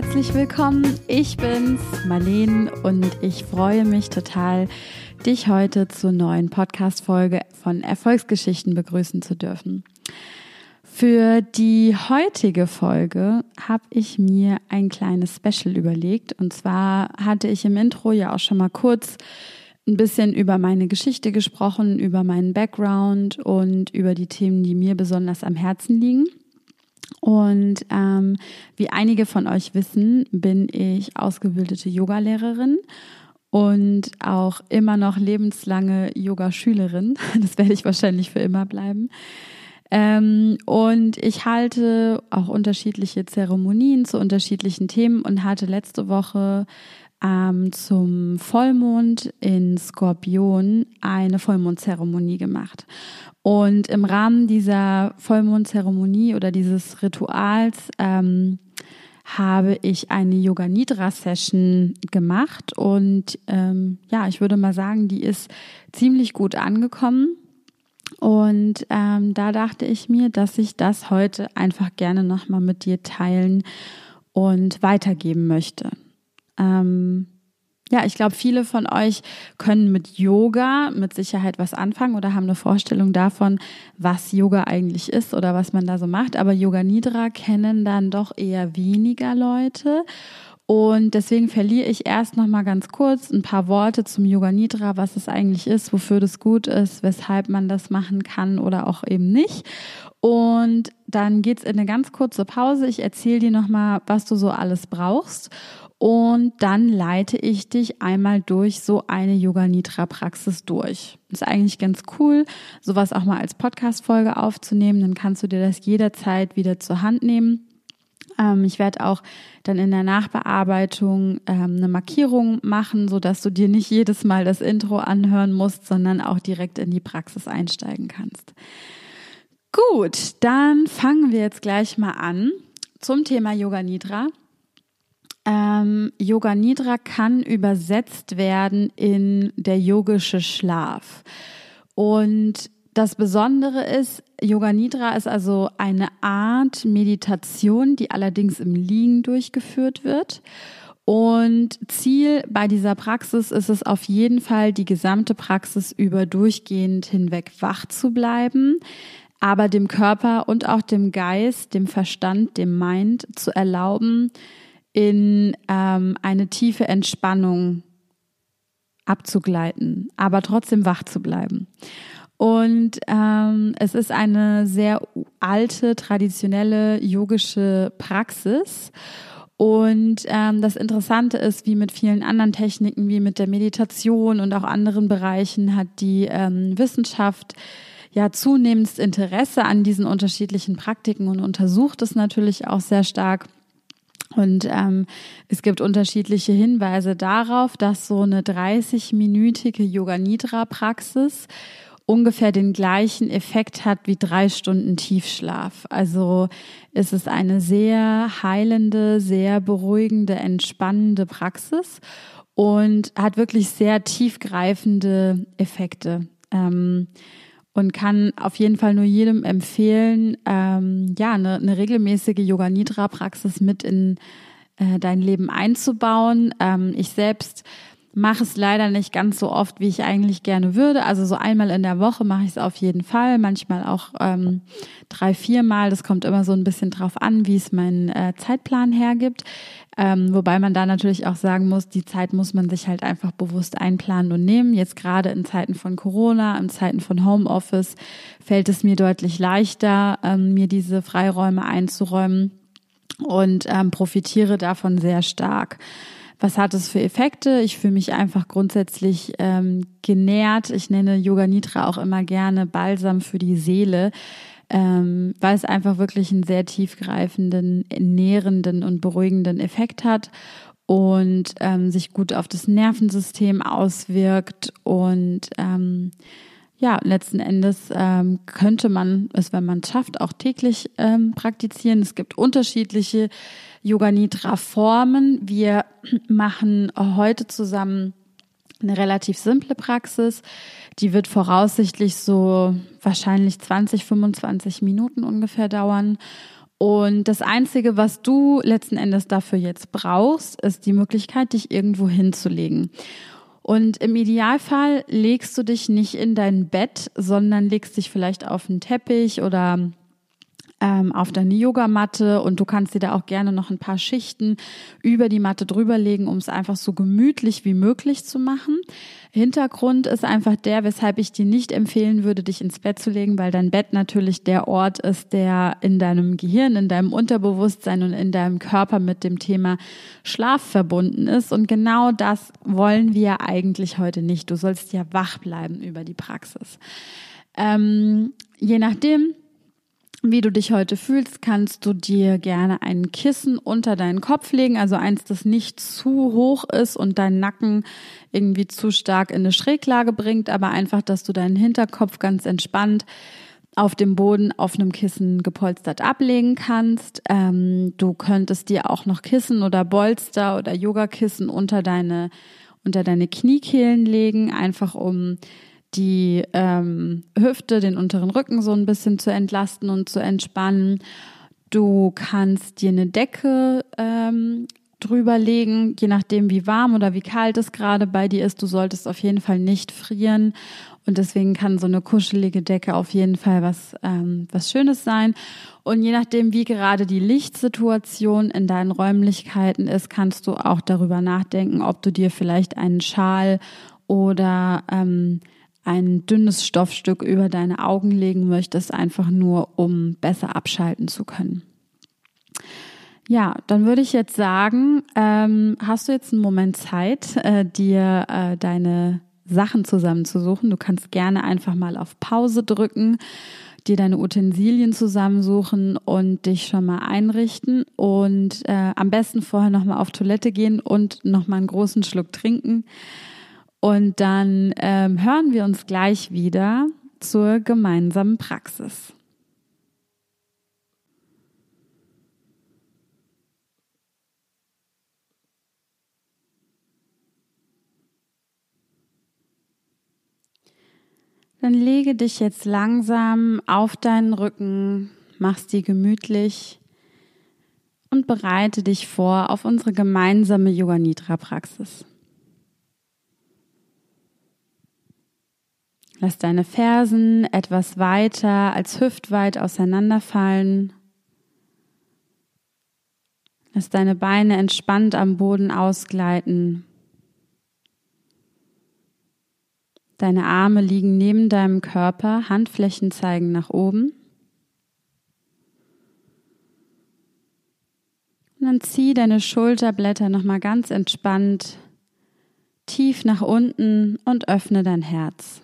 herzlich willkommen. Ich bin's, Marlene, und ich freue mich total, dich heute zur neuen Podcast-Folge von Erfolgsgeschichten begrüßen zu dürfen. Für die heutige Folge habe ich mir ein kleines Special überlegt. Und zwar hatte ich im Intro ja auch schon mal kurz ein bisschen über meine Geschichte gesprochen, über meinen Background und über die Themen, die mir besonders am Herzen liegen. Und ähm, wie einige von euch wissen, bin ich ausgebildete Yogalehrerin und auch immer noch lebenslange Yogaschülerin. Das werde ich wahrscheinlich für immer bleiben. Ähm, und ich halte auch unterschiedliche Zeremonien zu unterschiedlichen Themen und hatte letzte Woche ähm, zum Vollmond in Skorpion eine Vollmondzeremonie gemacht. Und im Rahmen dieser Vollmondzeremonie oder dieses Rituals ähm, habe ich eine Yoga Nidra Session gemacht und ähm, ja, ich würde mal sagen, die ist ziemlich gut angekommen. Und ähm, da dachte ich mir, dass ich das heute einfach gerne nochmal mit dir teilen und weitergeben möchte. Ähm, ja, ich glaube, viele von euch können mit Yoga mit Sicherheit was anfangen oder haben eine Vorstellung davon, was Yoga eigentlich ist oder was man da so macht. Aber Yoga Nidra kennen dann doch eher weniger Leute. Und deswegen verliere ich erst noch mal ganz kurz ein paar Worte zum Yoga Nidra, was es eigentlich ist, wofür das gut ist, weshalb man das machen kann oder auch eben nicht. Und dann geht's in eine ganz kurze Pause. Ich erzähle dir noch mal, was du so alles brauchst. Und dann leite ich dich einmal durch so eine Yoga Nidra Praxis durch. Ist eigentlich ganz cool, sowas auch mal als Podcast Folge aufzunehmen. Dann kannst du dir das jederzeit wieder zur Hand nehmen. Ähm, ich werde auch dann in der Nachbearbeitung ähm, eine Markierung machen, so dass du dir nicht jedes Mal das Intro anhören musst, sondern auch direkt in die Praxis einsteigen kannst. Gut, dann fangen wir jetzt gleich mal an zum Thema Yoga Nidra. Ähm, Yoga Nidra kann übersetzt werden in der yogische Schlaf. Und das Besondere ist, Yoga Nidra ist also eine Art Meditation, die allerdings im Liegen durchgeführt wird. Und Ziel bei dieser Praxis ist es auf jeden Fall, die gesamte Praxis über durchgehend hinweg wach zu bleiben, aber dem Körper und auch dem Geist, dem Verstand, dem Mind zu erlauben, in ähm, eine tiefe Entspannung abzugleiten, aber trotzdem wach zu bleiben. Und ähm, es ist eine sehr alte, traditionelle yogische Praxis. Und ähm, das Interessante ist, wie mit vielen anderen Techniken, wie mit der Meditation und auch anderen Bereichen, hat die ähm, Wissenschaft ja zunehmend Interesse an diesen unterschiedlichen Praktiken und untersucht es natürlich auch sehr stark. Und ähm, es gibt unterschiedliche Hinweise darauf, dass so eine 30-minütige Yoga-Nidra-Praxis ungefähr den gleichen Effekt hat wie drei Stunden Tiefschlaf. Also es ist eine sehr heilende, sehr beruhigende, entspannende Praxis und hat wirklich sehr tiefgreifende Effekte. Ähm, und kann auf jeden Fall nur jedem empfehlen, ähm, ja, eine, eine regelmäßige Yoga Nidra Praxis mit in äh, dein Leben einzubauen. Ähm, ich selbst mache es leider nicht ganz so oft, wie ich eigentlich gerne würde. Also so einmal in der Woche mache ich es auf jeden Fall, manchmal auch ähm, drei, viermal. Das kommt immer so ein bisschen drauf an, wie es mein äh, Zeitplan hergibt. Ähm, wobei man da natürlich auch sagen muss, die Zeit muss man sich halt einfach bewusst einplanen und nehmen. Jetzt gerade in Zeiten von Corona, in Zeiten von Homeoffice fällt es mir deutlich leichter, ähm, mir diese Freiräume einzuräumen und ähm, profitiere davon sehr stark. Was hat es für Effekte? Ich fühle mich einfach grundsätzlich ähm, genährt. Ich nenne Yoga Nidra auch immer gerne Balsam für die Seele ähm, weil es einfach wirklich einen sehr tiefgreifenden, nährenden und beruhigenden Effekt hat und ähm, sich gut auf das Nervensystem auswirkt und ähm, ja, letzten Endes ähm, könnte man es, wenn man es schafft, auch täglich ähm, praktizieren. Es gibt unterschiedliche Yoga Nidra Formen. Wir machen heute zusammen eine relativ simple Praxis. Die wird voraussichtlich so wahrscheinlich 20, 25 Minuten ungefähr dauern. Und das Einzige, was du letzten Endes dafür jetzt brauchst, ist die Möglichkeit, dich irgendwo hinzulegen. Und im Idealfall legst du dich nicht in dein Bett, sondern legst dich vielleicht auf einen Teppich oder ähm, auf deine Yogamatte und du kannst dir da auch gerne noch ein paar Schichten über die Matte drüberlegen, um es einfach so gemütlich wie möglich zu machen. Hintergrund ist einfach der, weshalb ich dir nicht empfehlen würde, dich ins Bett zu legen, weil dein Bett natürlich der Ort ist, der in deinem Gehirn, in deinem Unterbewusstsein und in deinem Körper mit dem Thema Schlaf verbunden ist. Und genau das wollen wir eigentlich heute nicht. Du sollst ja wach bleiben über die Praxis. Ähm, je nachdem, wie du dich heute fühlst, kannst du dir gerne ein Kissen unter deinen Kopf legen, also eins, das nicht zu hoch ist und deinen Nacken irgendwie zu stark in eine Schräglage bringt, aber einfach, dass du deinen Hinterkopf ganz entspannt auf dem Boden auf einem Kissen gepolstert ablegen kannst. Ähm, du könntest dir auch noch Kissen oder Bolster oder Yogakissen unter deine unter deine Kniekehlen legen, einfach um die ähm, Hüfte, den unteren Rücken so ein bisschen zu entlasten und zu entspannen. Du kannst dir eine Decke ähm, drüber legen, je nachdem wie warm oder wie kalt es gerade bei dir ist. Du solltest auf jeden Fall nicht frieren und deswegen kann so eine kuschelige Decke auf jeden Fall was, ähm, was Schönes sein. Und je nachdem, wie gerade die Lichtsituation in deinen Räumlichkeiten ist, kannst du auch darüber nachdenken, ob du dir vielleicht einen Schal oder ähm, ein dünnes Stoffstück über deine Augen legen möchtest, einfach nur um besser abschalten zu können. Ja, dann würde ich jetzt sagen, ähm, hast du jetzt einen Moment Zeit, äh, dir äh, deine Sachen zusammenzusuchen. Du kannst gerne einfach mal auf Pause drücken, dir deine Utensilien zusammensuchen und dich schon mal einrichten und äh, am besten vorher noch mal auf Toilette gehen und noch mal einen großen Schluck trinken. Und dann ähm, hören wir uns gleich wieder zur gemeinsamen Praxis. Dann lege dich jetzt langsam auf deinen Rücken, machst die gemütlich und bereite dich vor auf unsere gemeinsame Yoga Nidra Praxis. Lass deine Fersen etwas weiter als hüftweit auseinanderfallen. Lass deine Beine entspannt am Boden ausgleiten. Deine Arme liegen neben deinem Körper, Handflächen zeigen nach oben. Und dann zieh deine Schulterblätter nochmal ganz entspannt tief nach unten und öffne dein Herz.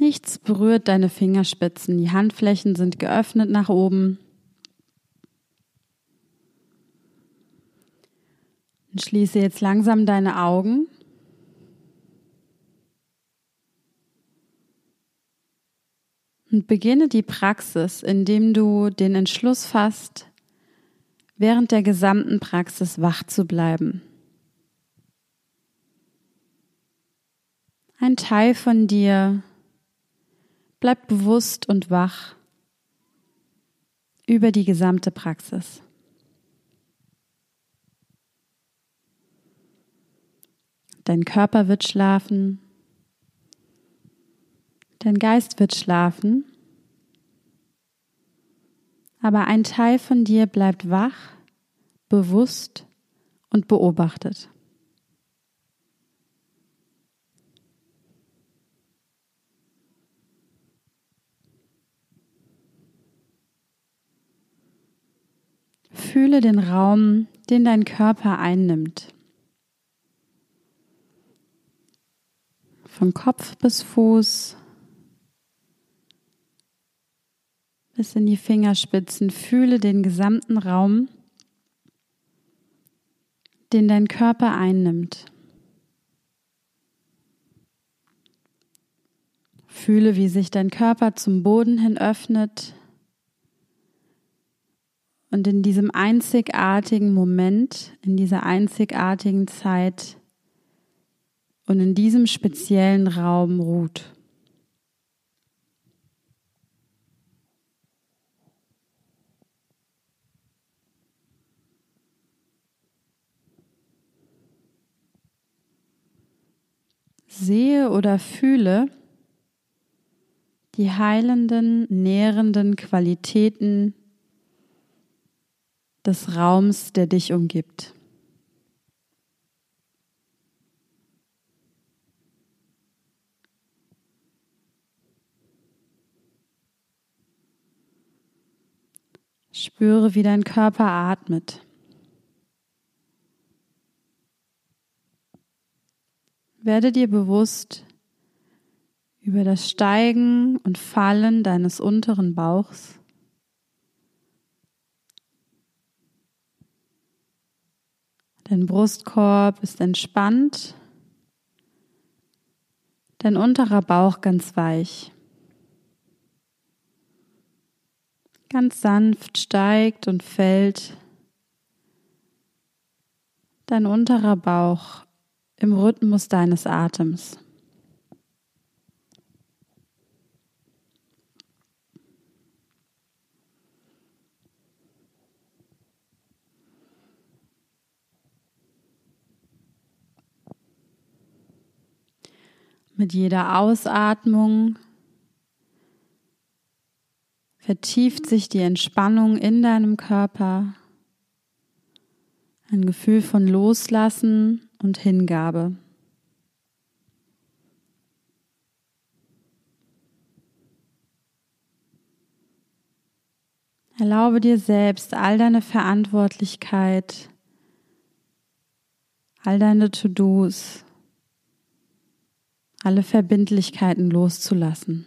Nichts berührt deine Fingerspitzen. Die Handflächen sind geöffnet nach oben. Und schließe jetzt langsam deine Augen. Und beginne die Praxis, indem du den Entschluss fasst, während der gesamten Praxis wach zu bleiben. Ein Teil von dir Bleib bewusst und wach über die gesamte Praxis. Dein Körper wird schlafen, dein Geist wird schlafen, aber ein Teil von dir bleibt wach, bewusst und beobachtet. Fühle den Raum, den dein Körper einnimmt. Von Kopf bis Fuß bis in die Fingerspitzen. Fühle den gesamten Raum, den dein Körper einnimmt. Fühle, wie sich dein Körper zum Boden hin öffnet und in diesem einzigartigen Moment, in dieser einzigartigen Zeit und in diesem speziellen Raum ruht. Sehe oder fühle die heilenden, nährenden Qualitäten des Raums, der dich umgibt. Spüre, wie dein Körper atmet. Werde dir bewusst über das Steigen und Fallen deines unteren Bauchs. Dein Brustkorb ist entspannt, dein unterer Bauch ganz weich. Ganz sanft steigt und fällt dein unterer Bauch im Rhythmus deines Atems. Mit jeder Ausatmung vertieft sich die Entspannung in deinem Körper, ein Gefühl von Loslassen und Hingabe. Erlaube dir selbst all deine Verantwortlichkeit, all deine To-Dos, alle Verbindlichkeiten loszulassen.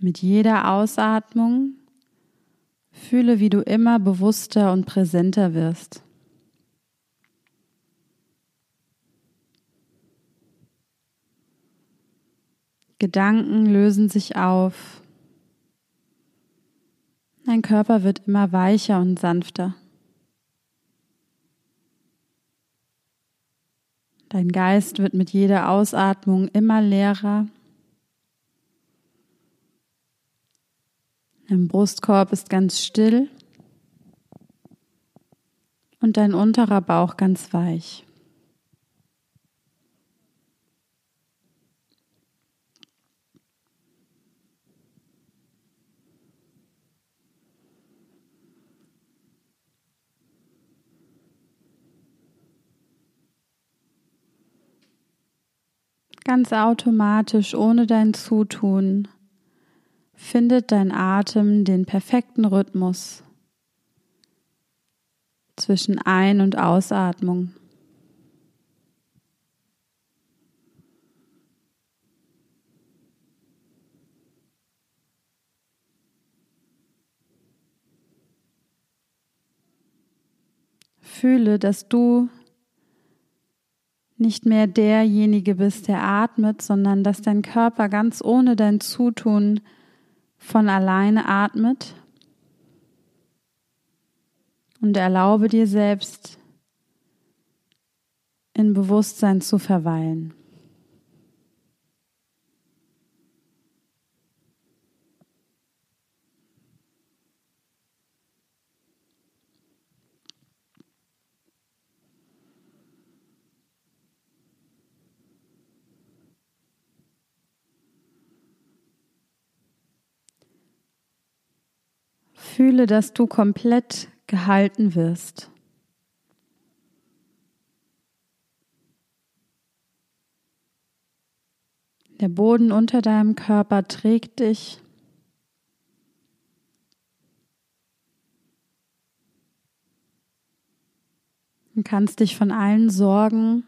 Mit jeder Ausatmung fühle, wie du immer bewusster und präsenter wirst. Gedanken lösen sich auf. Dein Körper wird immer weicher und sanfter. Dein Geist wird mit jeder Ausatmung immer leerer Dein Brustkorb ist ganz still und dein unterer Bauch ganz weich. Ganz automatisch, ohne dein Zutun, findet dein Atem den perfekten Rhythmus zwischen Ein- und Ausatmung. Fühle, dass du nicht mehr derjenige bist, der atmet, sondern dass dein Körper ganz ohne dein Zutun von alleine atmet und erlaube dir selbst in Bewusstsein zu verweilen. Fühle, dass du komplett gehalten wirst. Der Boden unter deinem Körper trägt dich. Du kannst dich von allen Sorgen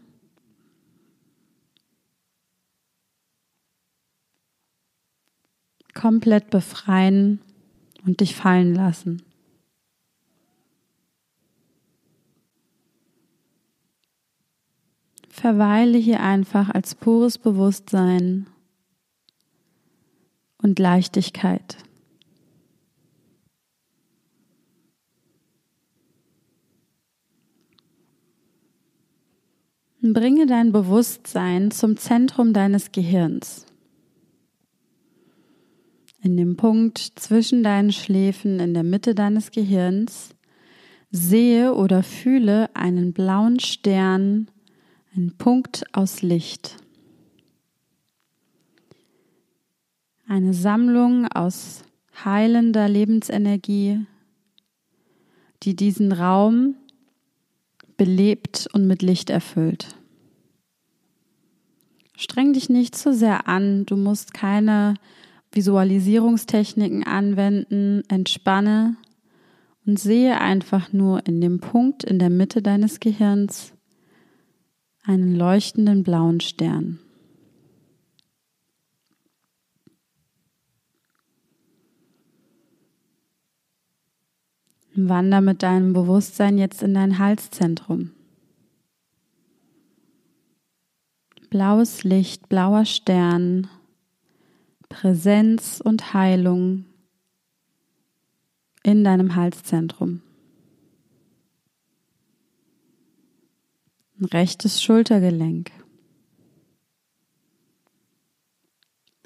komplett befreien und dich fallen lassen. Verweile hier einfach als pures Bewusstsein und Leichtigkeit. Bringe dein Bewusstsein zum Zentrum deines Gehirns. In dem Punkt zwischen deinen Schläfen in der Mitte deines Gehirns, sehe oder fühle einen blauen Stern, einen Punkt aus Licht. Eine Sammlung aus heilender Lebensenergie, die diesen Raum belebt und mit Licht erfüllt. Streng dich nicht zu sehr an, du musst keine Visualisierungstechniken anwenden, entspanne und sehe einfach nur in dem Punkt in der Mitte deines Gehirns einen leuchtenden blauen Stern. Wander mit deinem Bewusstsein jetzt in dein Halszentrum. Blaues Licht, blauer Stern, Präsenz und Heilung in deinem Halszentrum. Ein rechtes Schultergelenk.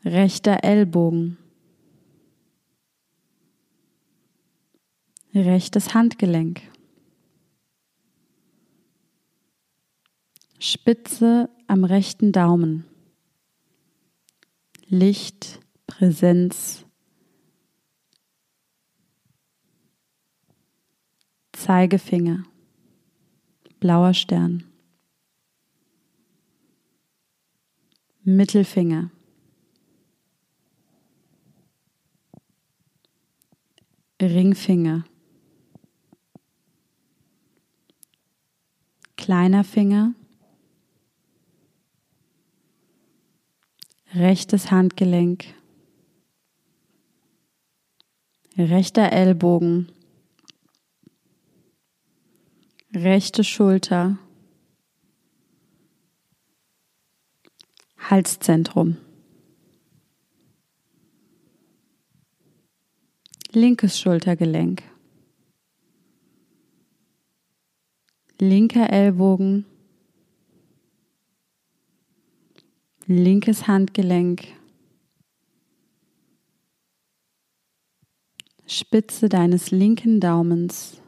Rechter Ellbogen. Rechtes Handgelenk. Spitze am rechten Daumen. Licht, Präsenz, Zeigefinger, blauer Stern, Mittelfinger, Ringfinger, kleiner Finger, rechtes Handgelenk, rechter Ellbogen, rechte Schulter, Halszentrum, linkes Schultergelenk, linker Ellbogen, linkes Handgelenk, Spitze deines linken Daumens,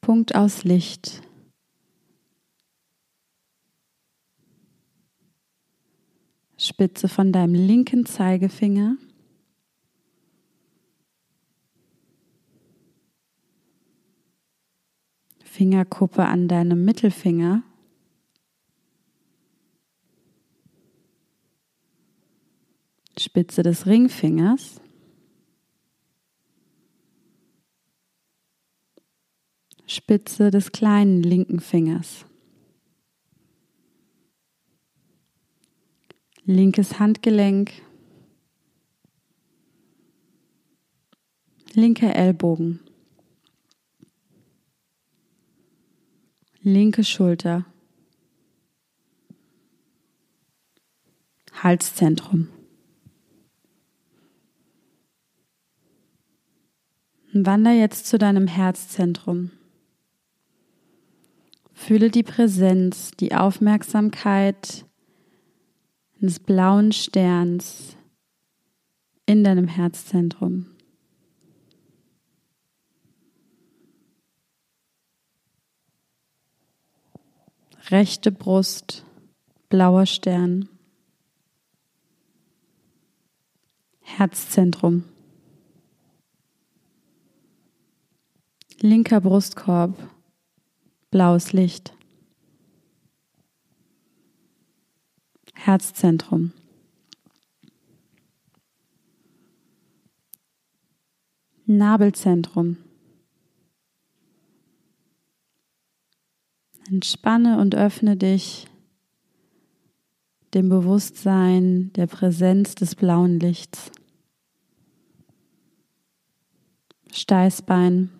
Punkt aus Licht. Spitze von deinem linken Zeigefinger. Fingerkuppe an deinem Mittelfinger. Spitze des Ringfingers. Spitze des kleinen linken Fingers. Linkes Handgelenk. Linker Ellbogen. Linke Schulter. Halszentrum. Wander jetzt zu deinem Herzzentrum. Fühle die Präsenz, die Aufmerksamkeit des blauen Sterns in deinem Herzzentrum. Rechte Brust, blauer Stern. Herzzentrum. Linker Brustkorb, blaues Licht. Herzzentrum. Nabelzentrum. Entspanne und öffne dich dem Bewusstsein der Präsenz des blauen Lichts. Steißbein.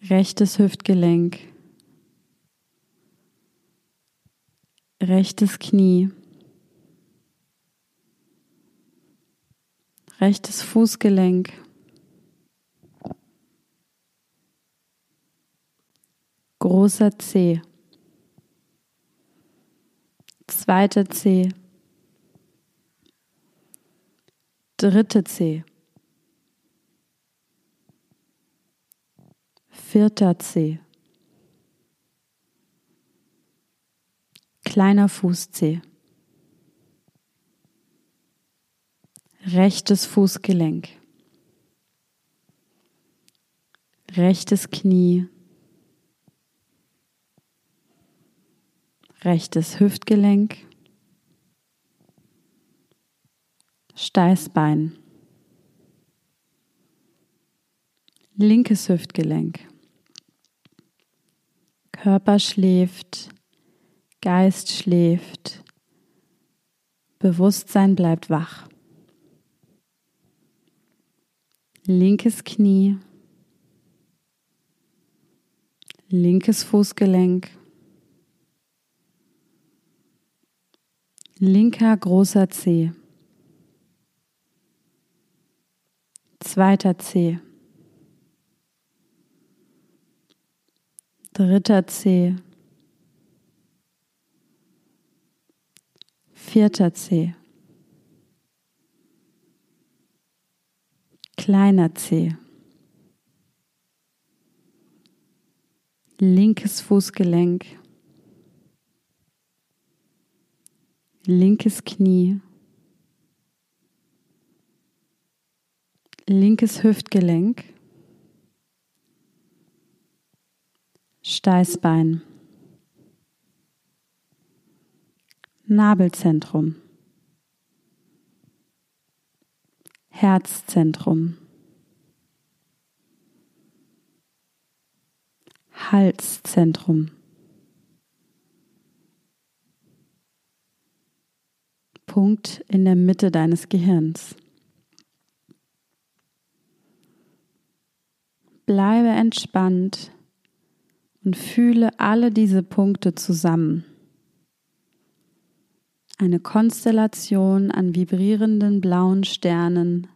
Rechtes Hüftgelenk, rechtes Knie, rechtes Fußgelenk, großer Zeh, zweiter Zeh, dritte Zeh, vierter Zeh, kleiner Fußzeh, rechtes Fußgelenk, rechtes Knie, rechtes Hüftgelenk, Steißbein, linkes Hüftgelenk, Körper schläft, Geist schläft, Bewusstsein bleibt wach. Linkes Knie, linkes Fußgelenk, linker großer Zeh, zweiter Zeh, dritter Zeh, vierter Zeh, kleiner Zeh, linkes Fußgelenk, linkes Knie, linkes Hüftgelenk, Steißbein, Nabelzentrum, Herzzentrum, Halszentrum. Punkt in der Mitte deines Gehirns. Bleibe entspannt und fühle alle diese Punkte zusammen. Eine Konstellation an vibrierenden blauen Sternen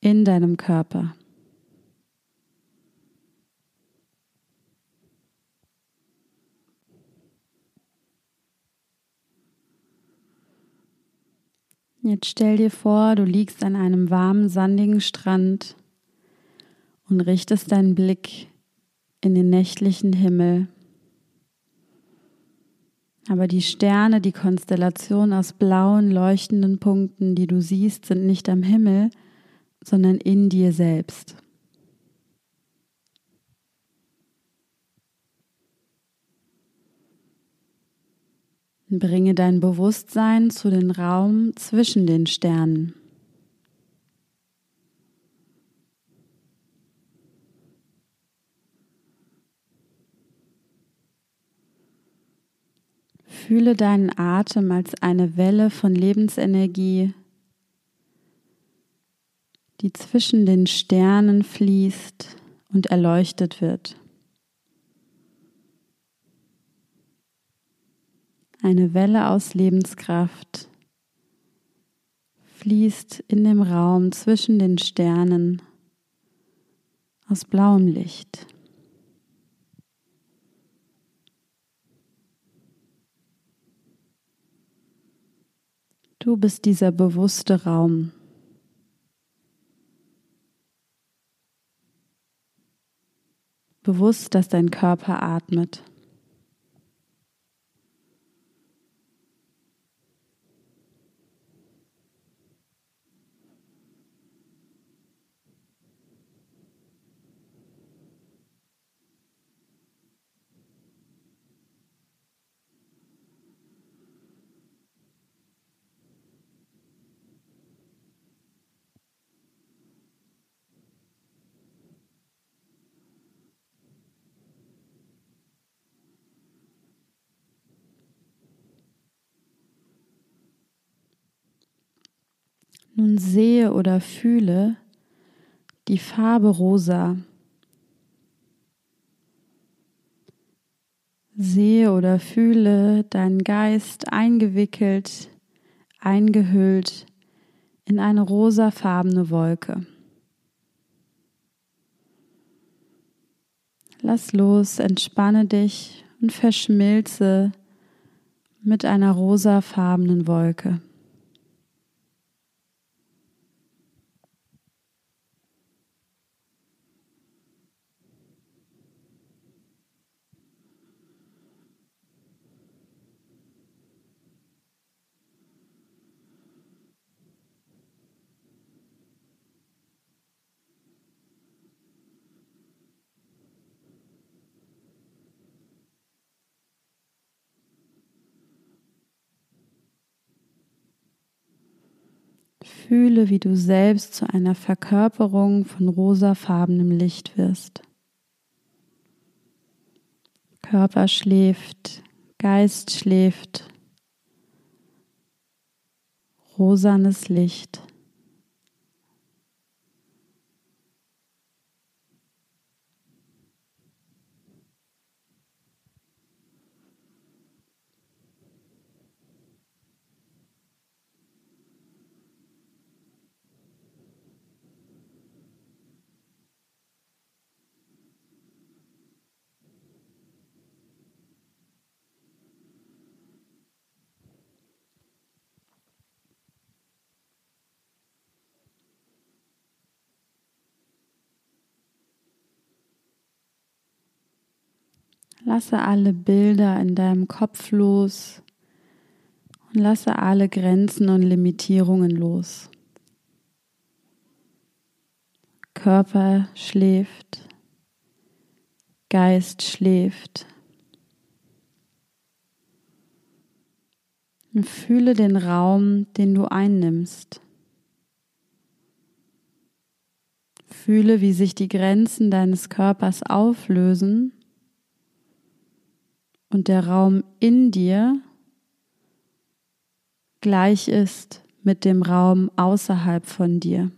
in deinem Körper. Jetzt stell dir vor, du liegst an einem warmen, sandigen Strand und richtest deinen Blick in den nächtlichen Himmel. Aber die Sterne, die Konstellation aus blauen, leuchtenden Punkten, die du siehst, sind nicht am Himmel, sondern in dir selbst. Bringe dein Bewusstsein zu den Raum zwischen den Sternen. Fühle deinen Atem als eine Welle von Lebensenergie, die zwischen den Sternen fließt und erleuchtet wird. Eine Welle aus Lebenskraft fließt in dem Raum zwischen den Sternen aus blauem Licht. Du bist dieser bewusste Raum. Bewusst, dass dein Körper atmet. Nun sehe oder fühle die Farbe rosa. Sehe oder fühle deinen Geist eingewickelt, eingehüllt in eine rosafarbene Wolke. Lass los, entspanne dich und verschmilze mit einer rosafarbenen Wolke. Fühle, wie du selbst zu einer Verkörperung von rosafarbenem Licht wirst. Körper schläft, Geist schläft, rosanes Licht. Lasse alle Bilder in deinem Kopf los und lasse alle Grenzen und Limitierungen los. Körper schläft, Geist schläft. Und fühle den Raum, den du einnimmst. Fühle, wie sich die Grenzen deines Körpers auflösen und der Raum in dir gleich ist mit dem Raum außerhalb von dir.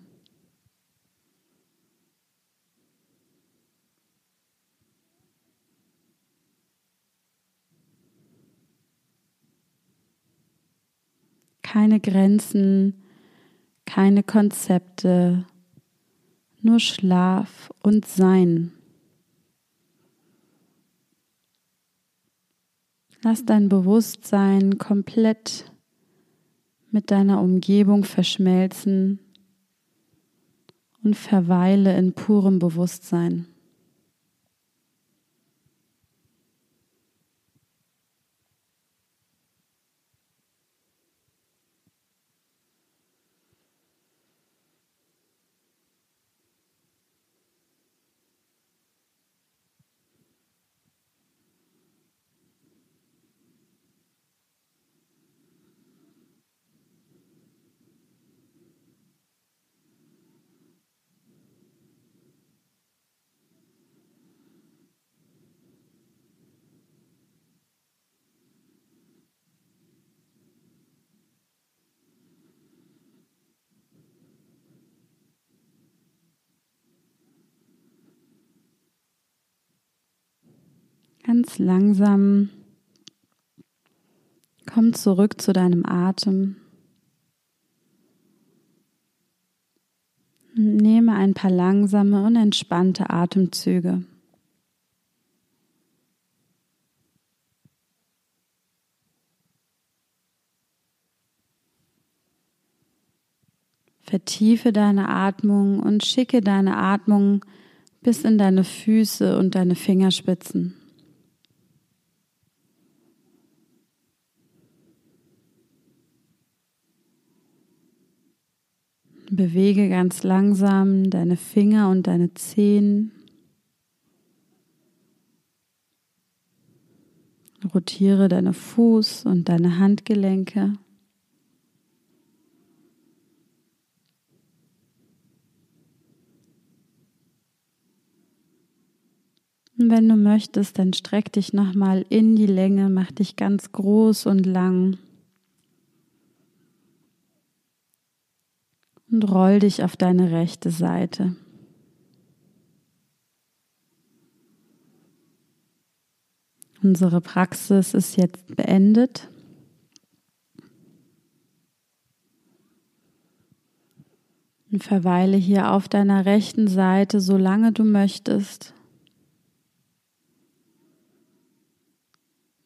Keine Grenzen, keine Konzepte, nur Schlaf und Sein. Lass dein Bewusstsein komplett mit deiner Umgebung verschmelzen und verweile in purem Bewusstsein. Ganz langsam komm zurück zu deinem Atem. Nehme ein paar langsame und entspannte Atemzüge. Vertiefe deine Atmung und schicke deine Atmung bis in deine Füße und deine Fingerspitzen. Bewege ganz langsam deine Finger und deine Zehen. Rotiere deine Fuß- und deine Handgelenke. Und wenn du möchtest, dann streck dich nochmal in die Länge, mach dich ganz groß und lang. Und roll dich auf deine rechte Seite. Unsere Praxis ist jetzt beendet. Und verweile hier auf deiner rechten Seite, solange du möchtest.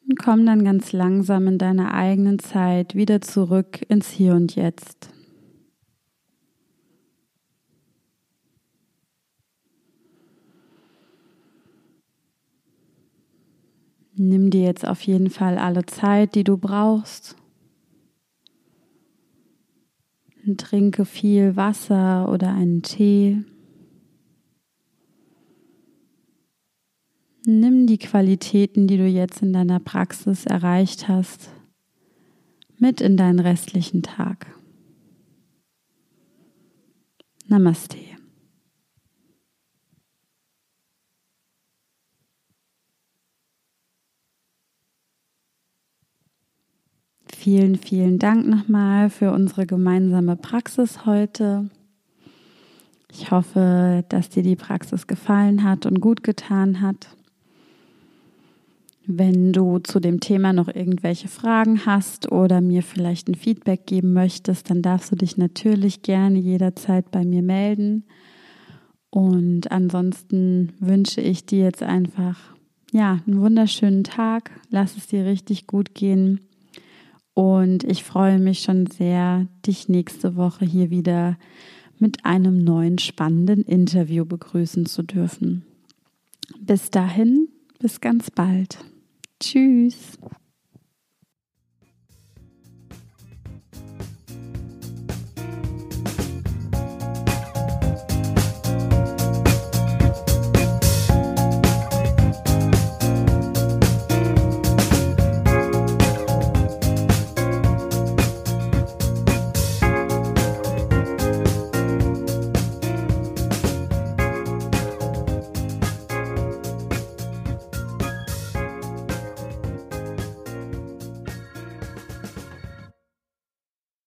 Und komm dann ganz langsam in deiner eigenen Zeit wieder zurück ins Hier und Jetzt. Nimm dir jetzt auf jeden Fall alle Zeit, die du brauchst. Und trinke viel Wasser oder einen Tee. Nimm die Qualitäten, die du jetzt in deiner Praxis erreicht hast, mit in deinen restlichen Tag. Namaste. Vielen, vielen Dank nochmal für unsere gemeinsame Praxis heute. Ich hoffe, dass dir die Praxis gefallen hat und gut getan hat. Wenn du zu dem Thema noch irgendwelche Fragen hast oder mir vielleicht ein Feedback geben möchtest, dann darfst du dich natürlich gerne jederzeit bei mir melden. Und ansonsten wünsche ich dir jetzt einfach ja, einen wunderschönen Tag. Lass es dir richtig gut gehen. Und ich freue mich schon sehr, dich nächste Woche hier wieder mit einem neuen spannenden Interview begrüßen zu dürfen. Bis dahin, bis ganz bald. Tschüss.